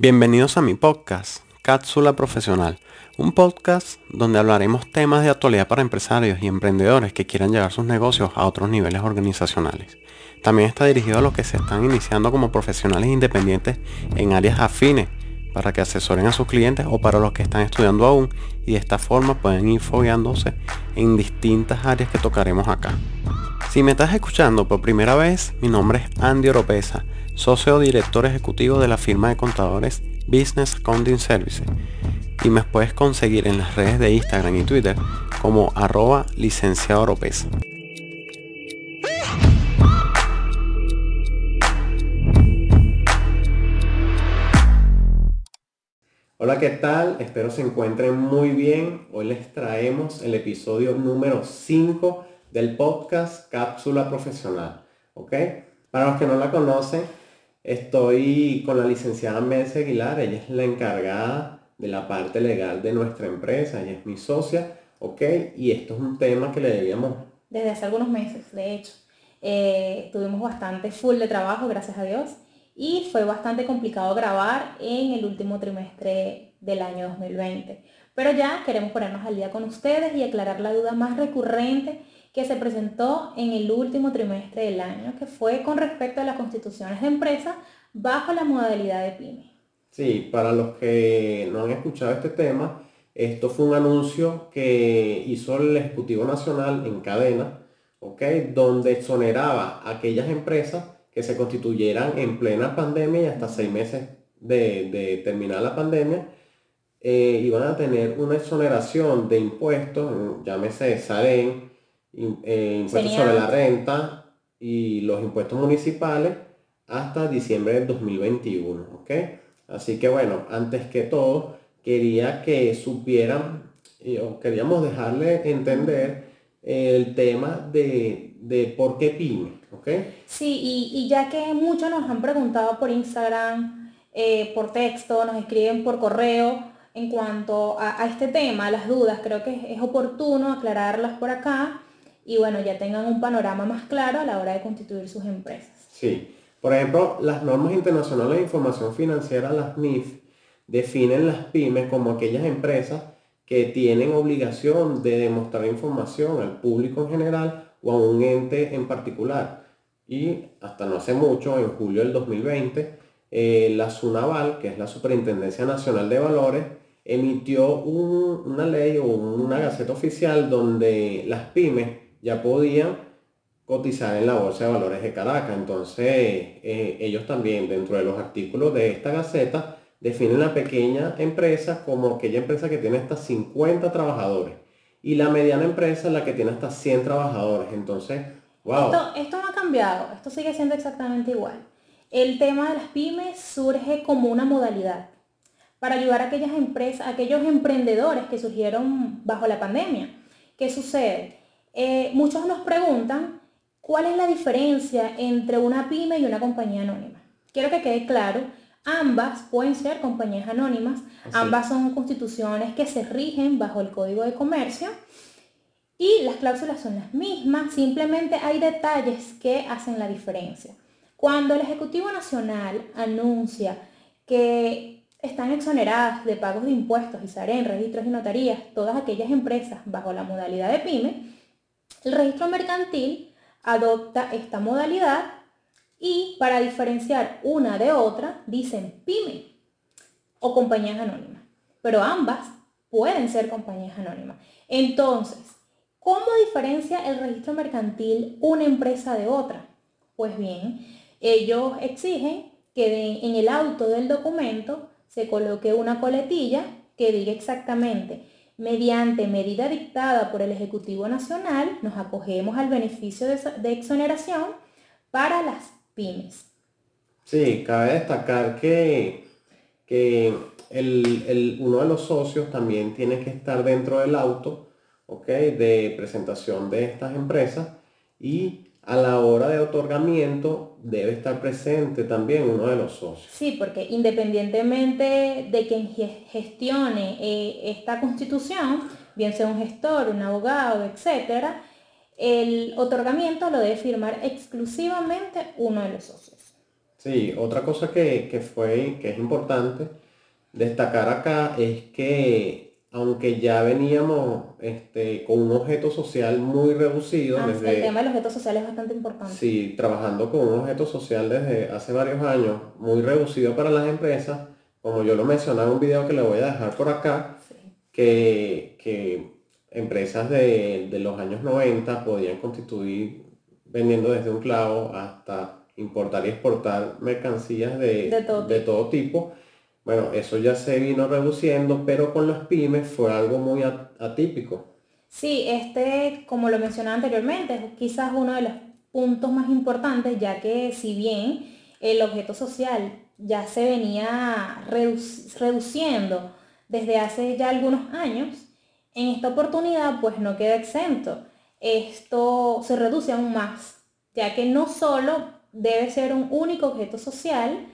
Bienvenidos a mi podcast, Cápsula Profesional, un podcast donde hablaremos temas de actualidad para empresarios y emprendedores que quieran llevar sus negocios a otros niveles organizacionales. También está dirigido a los que se están iniciando como profesionales independientes en áreas afines para que asesoren a sus clientes o para los que están estudiando aún y de esta forma pueden ir fogueándose en distintas áreas que tocaremos acá. Si me estás escuchando por primera vez, mi nombre es Andy Oropesa socio director ejecutivo de la firma de contadores Business Accounting Services y me puedes conseguir en las redes de Instagram y Twitter como arroba licenciado Oropesa. Hola, ¿qué tal? Espero se encuentren muy bien. Hoy les traemos el episodio número 5 del podcast Cápsula Profesional. ¿Ok? Para los que no la conocen, Estoy con la licenciada Merce Aguilar, ella es la encargada de la parte legal de nuestra empresa, ella es mi socia, ¿ok? Y esto es un tema que le debíamos... Desde hace algunos meses, de hecho. Eh, tuvimos bastante full de trabajo, gracias a Dios, y fue bastante complicado grabar en el último trimestre del año 2020. Pero ya queremos ponernos al día con ustedes y aclarar la duda más recurrente que se presentó en el último trimestre del año, que fue con respecto a las constituciones de empresa bajo la modalidad de PYME. Sí, para los que no han escuchado este tema, esto fue un anuncio que hizo el Ejecutivo Nacional en cadena, ¿ok? Donde exoneraba a aquellas empresas que se constituyeran en plena pandemia y hasta seis meses de, terminar la pandemia, eh, iban a tener una exoneración de impuestos, llámese SAREN, eh, impuestos sobre la renta y los impuestos municipales hasta diciembre del 2021, ¿ok? Así que bueno, antes que todo, quería que supieran, o queríamos dejarle entender el tema de, de por qué PYME, ¿ok? Sí, y, ya que muchos nos han preguntado por Instagram, eh, por texto, nos escriben por correo en cuanto a, este tema, las dudas, creo que es oportuno aclararlas por acá y bueno, ya tengan un panorama más claro a la hora de constituir sus empresas. Sí, por ejemplo, las normas internacionales de información financiera, las NIF, definen las pymes como aquellas empresas que tienen obligación de demostrar información al público en general o a un ente en particular. Y hasta no hace mucho, en julio del 2020, eh, la SUNAVAL, que es la Superintendencia Nacional de Valores, emitió una ley o una gaceta oficial donde las pymes ya podían cotizar en la Bolsa de Valores de Caracas. Entonces, eh, ellos también, dentro de los artículos de esta gaceta, definen la pequeña empresa como aquella empresa que tiene hasta 50 trabajadores. Y la mediana empresa es la que tiene hasta 100 trabajadores. Entonces, wow. Esto, esto no ha cambiado, esto sigue siendo exactamente igual. El tema de las pymes surge como una modalidad para ayudar a aquellas empresas, a aquellos emprendedores que surgieron bajo la pandemia. ¿Qué sucede? Eh, muchos nos preguntan cuál es la diferencia entre una pyme y una compañía anónima. Quiero que quede claro, ambas pueden ser compañías anónimas, ambas son constituciones que se rigen bajo el Código de Comercio y las cláusulas son las mismas, simplemente hay detalles que hacen la diferencia. Cuando el Ejecutivo Nacional anuncia que están exoneradas de pagos de impuestos y SAREN, registros y notarías, todas aquellas empresas bajo la modalidad de pyme, el registro mercantil adopta esta modalidad y para diferenciar una de otra dicen pyme o compañías anónimas, pero ambas pueden ser compañías anónimas. Entonces, ¿cómo diferencia el registro mercantil una empresa de otra? Pues bien, ellos exigen que en el auto del documento se coloque una coletilla que diga exactamente Mediante medida dictada por el Ejecutivo Nacional, nos acogemos al beneficio de, exoneración para las pymes. Sí, cabe destacar que, que uno de los socios también tiene que estar dentro del auto de presentación de estas empresas y a la hora de otorgamiento debe estar presente también uno de los socios. Sí, porque independientemente de quien gestione eh, esta constitución, bien sea un gestor, un abogado, etc., el otorgamiento lo debe firmar exclusivamente uno de los socios. Sí, otra cosa que, que fue, que es importante destacar acá es que aunque ya veníamos este, con un objeto social muy reducido Ah, sí, el desde, tema de los objetos sociales es bastante importante. sí, trabajando con un objeto social desde hace varios años, muy reducido para las empresas, como yo lo mencionaba en un video que le voy a dejar por acá, Sí. que, que empresas de, de los años 90 podían constituir vendiendo desde un clavo hasta importar y exportar mercancías de, De todo de todo tipo. Bueno, eso ya se vino reduciendo, pero con las pymes fue algo muy atípico. Sí, este, como lo mencionaba anteriormente, es quizás uno de los puntos más importantes, ya que si bien el objeto social ya se venía redu- reduciendo desde hace ya algunos años, en esta oportunidad pues no queda exento. Esto se reduce aún más, ya que no solo debe ser un único objeto social,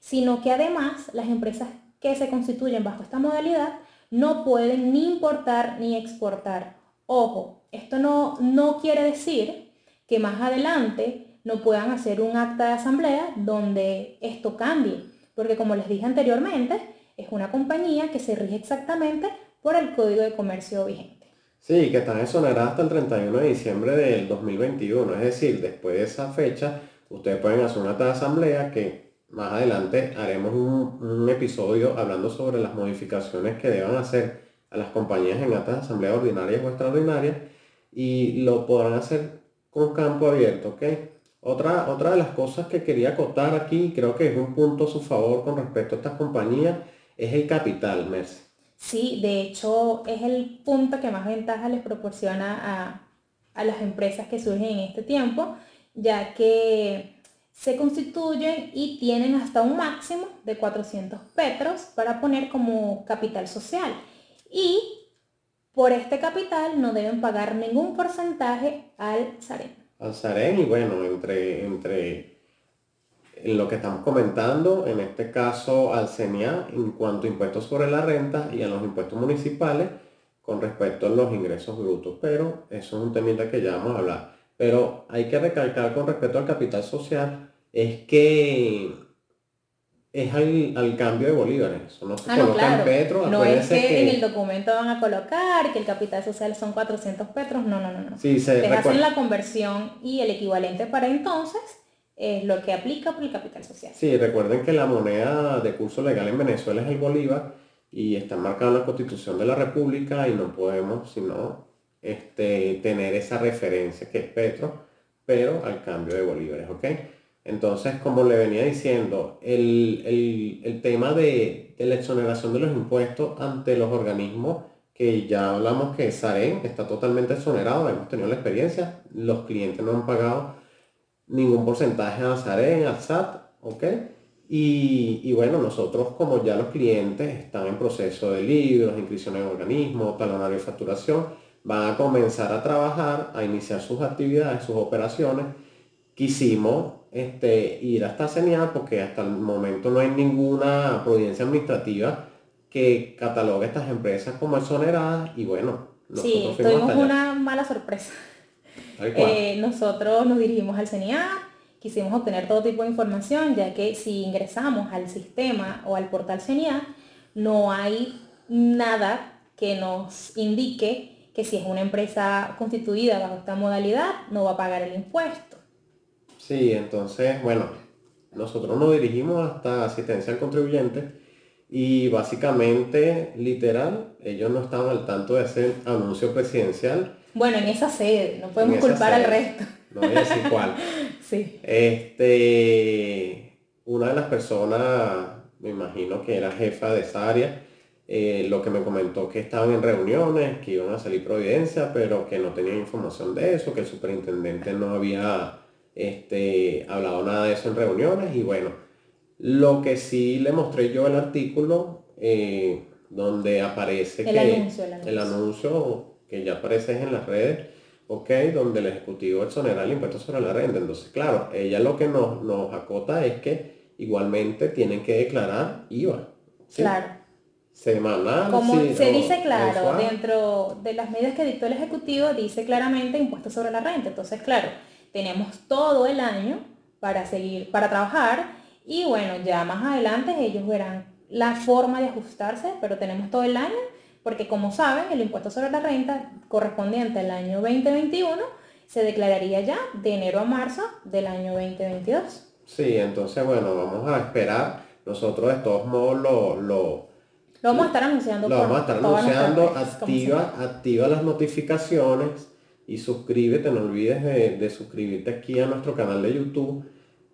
sino que además las empresas que se constituyen bajo esta modalidad no pueden ni importar ni exportar. Ojo, esto no, no quiere decir que más adelante no puedan hacer un acta de asamblea donde esto cambie, porque como les dije anteriormente, es una compañía que se rige exactamente por el Código de Comercio vigente. Sí, que están exoneradas hasta el 31 de diciembre del 2021. Es decir, después de esa fecha, ustedes pueden hacer una acta de asamblea que más adelante haremos un, un episodio hablando sobre las modificaciones que deban hacer a las compañías en actas de asamblea ordinarias o extraordinarias y lo podrán hacer con campo abierto, ¿ok? Otra, otra de las cosas que quería acotar aquí, creo que es un punto a su favor con respecto a estas compañías, es el capital, Merce. Sí, de hecho es el punto que más ventaja les proporciona a, a las empresas que surgen en este tiempo, ya que se constituyen y tienen hasta un máximo de 400 petros para poner como capital social. Y por este capital no deben pagar ningún porcentaje al SAREN. al Sarén y bueno, entre, entre en lo que estamos comentando, en este caso al CENIA en cuanto a impuestos sobre la renta y a los impuestos municipales con respecto a los ingresos brutos, pero eso es un temita que ya vamos a hablar. Pero hay que recalcar con respecto al capital social, es que es al, al cambio de bolívares, eso no se Ah, no, claro. es que en el documento van a colocar que el capital social son 400 petros, no, no, no, no. Sí, se Ustedes hacen la conversión y el equivalente para entonces es lo que aplica por el capital social. Sí, recuerden que la moneda de curso legal en Venezuela es el bolívar y está marcada en la Constitución de la República y no podemos sino este, tener esa referencia que es Petro, pero al cambio de bolívares, ¿ok? Entonces, como le venía diciendo, el, el- el tema de, de la exoneración de los impuestos ante los organismos que ya hablamos que Sarén está totalmente exonerado, hemos tenido la experiencia, los clientes no han pagado ningún porcentaje a Sarén, al SAT, ¿ok? Y, y bueno, nosotros como ya los clientes están en proceso de libros, inscripción en organismos, talonario de facturación, van a comenzar a trabajar, a iniciar sus actividades, sus operaciones. Quisimos este, ir hasta CENIAL porque hasta el momento no hay ninguna providencia administrativa que catalogue estas empresas como exoneradas y bueno, nosotros Sí, tuvimos una mala sorpresa. Eh, nosotros nos dirigimos al CNIA, quisimos obtener todo tipo de información, ya que si ingresamos al sistema o al portal CNIA, no hay nada que nos indique que si es una empresa constituida bajo esta modalidad, no va a pagar el impuesto. Sí, entonces, bueno, nosotros nos dirigimos hasta asistencia al contribuyente y básicamente, literal, ellos no estaban al tanto de ese anuncio presidencial. Bueno, en esa sede, no podemos culpar al resto. No voy a decir cuál. Sí. Este, una de las personas, me imagino que era jefa de esa área, eh, lo que me comentó que estaban en reuniones, que iban a salir providencia, pero que no tenían información de eso, que el superintendente no había este, hablado nada de eso en reuniones y bueno, lo que sí le mostré yo el artículo eh, donde aparece El que anuncio, el el anuncio. anuncio que ya aparece en las redes, ok, donde el ejecutivo exonera el impuesto sobre la renta. Entonces, claro, ella lo que nos, nos acota es que igualmente tienen que declarar IVA. ¿sí? Claro. Semanal. Como sí, se dice claro, mensual. dentro de las medidas que dictó el Ejecutivo, dice claramente impuesto sobre la renta. Entonces, claro, tenemos todo el año para seguir, para trabajar Y bueno, ya más adelante ellos verán la forma de ajustarse, pero tenemos todo el año, porque como saben, el impuesto sobre la renta correspondiente al año 2021 se declararía ya de enero a marzo del año 2022. Sí, entonces bueno, vamos a esperar. Nosotros de todos modos lo, lo, vamos a estar anunciando. Lo vamos a estar anunciando. Activa, activa las notificaciones y suscríbete. No olvides de, de suscribirte aquí a nuestro canal de YouTube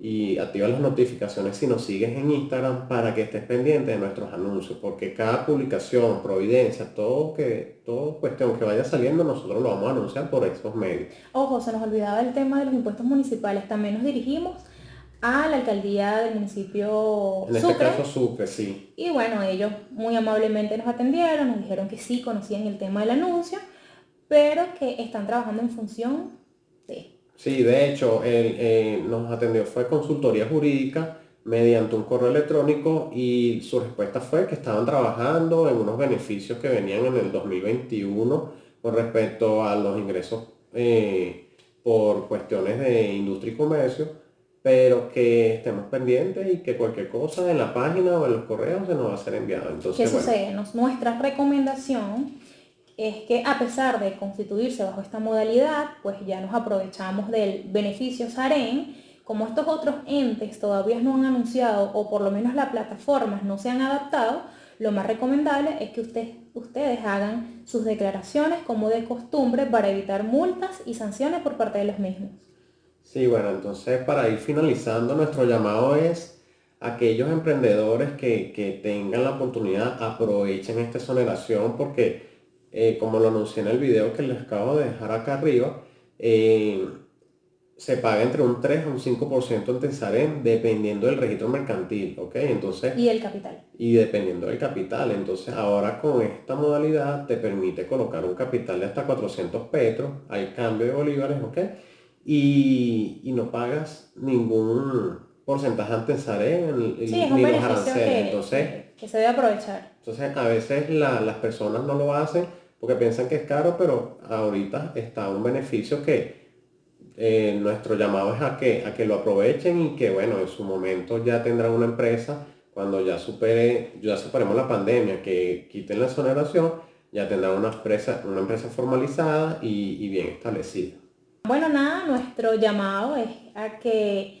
y activa las notificaciones si nos sigues en Instagram para que estés pendiente de nuestros anuncios, porque cada publicación, providencia, todo que, todo cuestión que vaya saliendo, nosotros lo vamos a anunciar por estos medios. Ojo, se nos olvidaba el tema de los impuestos municipales. También nos dirigimos a la alcaldía del municipio en este caso Sucre, sí. Y bueno, ellos muy amablemente nos atendieron, nos dijeron que sí conocían el tema del anuncio, pero que están trabajando en función de Sí, de hecho, él eh, nos atendió, fue consultoría jurídica mediante un correo electrónico y su respuesta fue que estaban trabajando en unos beneficios que venían en el 2021 con respecto a los ingresos eh, por cuestiones de industria y comercio, pero que estemos pendientes y que cualquier cosa en la página o en los correos se nos va a ser enviado. Entonces, ¿Qué sucede? Nuestra recomendación es que a pesar de constituirse bajo esta modalidad, pues ya nos aprovechamos del beneficio SAREN. Como estos otros entes todavía no han anunciado o por lo menos las plataformas no se han adaptado, lo más recomendable es que ustedes hagan sus declaraciones como de costumbre para evitar multas y sanciones por parte de los mismos. Sí, bueno, entonces para ir finalizando, nuestro llamado es aquellos emprendedores que, que tengan la oportunidad, aprovechen esta exoneración porque eh, como lo anuncié en el video que les acabo de dejar acá arriba, eh, se paga entre un 3 a un 5% en Tesarem dependiendo del registro mercantil, ¿ok? Entonces... Y el capital. Y dependiendo del capital. Entonces ahora con esta modalidad te permite colocar un capital de hasta 400 petros, hay cambio de bolívares, ¿ok? Y, y no pagas ningún porcentaje ante Tesarem sí, ni los aranceles. entonces, que, se debe aprovechar. Entonces a veces las personas no lo hacen porque piensan que es caro, pero ahorita está un beneficio que eh, nuestro llamado es a que, a que lo aprovechen y que, bueno, en su momento ya tendrán una empresa, cuando ya supere, ya superemos la pandemia, que quiten la exoneración, ya tendrán una empresa, una empresa formalizada y, y bien establecida. Bueno, nada, nuestro llamado es a que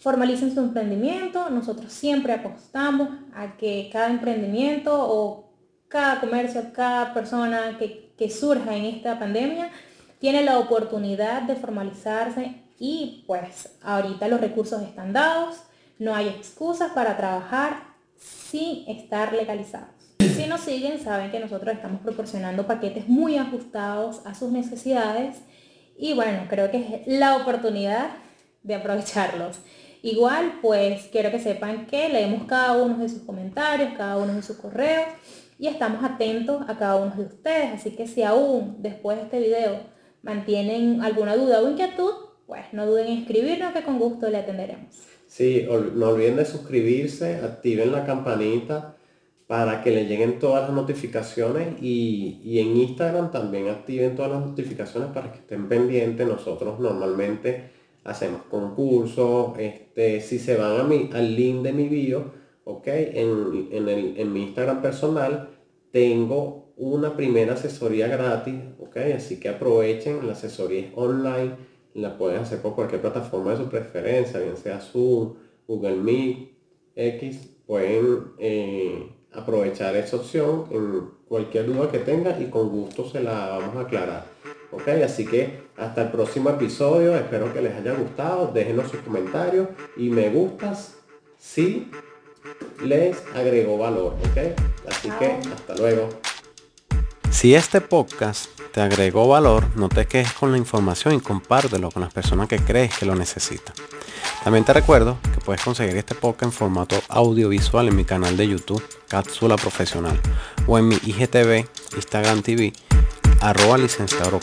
formalicen su emprendimiento. Nosotros siempre apostamos a que cada emprendimiento o cada comercio, cada persona que, surja en esta pandemia tiene la oportunidad de formalizarse y pues ahorita los recursos están dados, no hay excusas para trabajar sin estar legalizados. Si nos siguen, saben que nosotros estamos proporcionando paquetes muy ajustados a sus necesidades y bueno, creo que es la oportunidad de aprovecharlos. Igual, pues quiero que sepan que leemos cada uno de sus comentarios, cada uno de sus correos y estamos atentos a cada uno de ustedes. Así que si aún después de este video mantienen alguna duda o inquietud, pues no duden en escribirnos que con gusto le atenderemos. Sí, no olviden de suscribirse, activen la campanita para que le lleguen todas las notificaciones y, en Instagram también activen todas las notificaciones para que estén pendientes. Nosotros normalmente hacemos concursos, este, si se van a mi, al link de mi bio, ¿ok? En, en, mi Instagram personal tengo una primera asesoría gratis, ¿ok? Así que aprovechen, la asesoría online, la pueden hacer por cualquier plataforma de su preferencia, bien sea Zoom, Google Meet, X, pueden eh, aprovechar esa opción en cualquier duda que tengan y con gusto se la vamos a aclarar. ¿ok? Así que hasta el próximo episodio, espero que les haya gustado, déjenos sus comentarios y me gustas si les agregó valor, ¿ok? Así que hasta luego. Si este podcast te agregó valor, no te quejes con la información y compártelo con las personas que crees que lo necesitan. También te recuerdo que puedes conseguir este podcast en formato audiovisual en mi canal de YouTube, Cápsula Profesional, o en mi IGTV, Instagram TV, arroba licenciado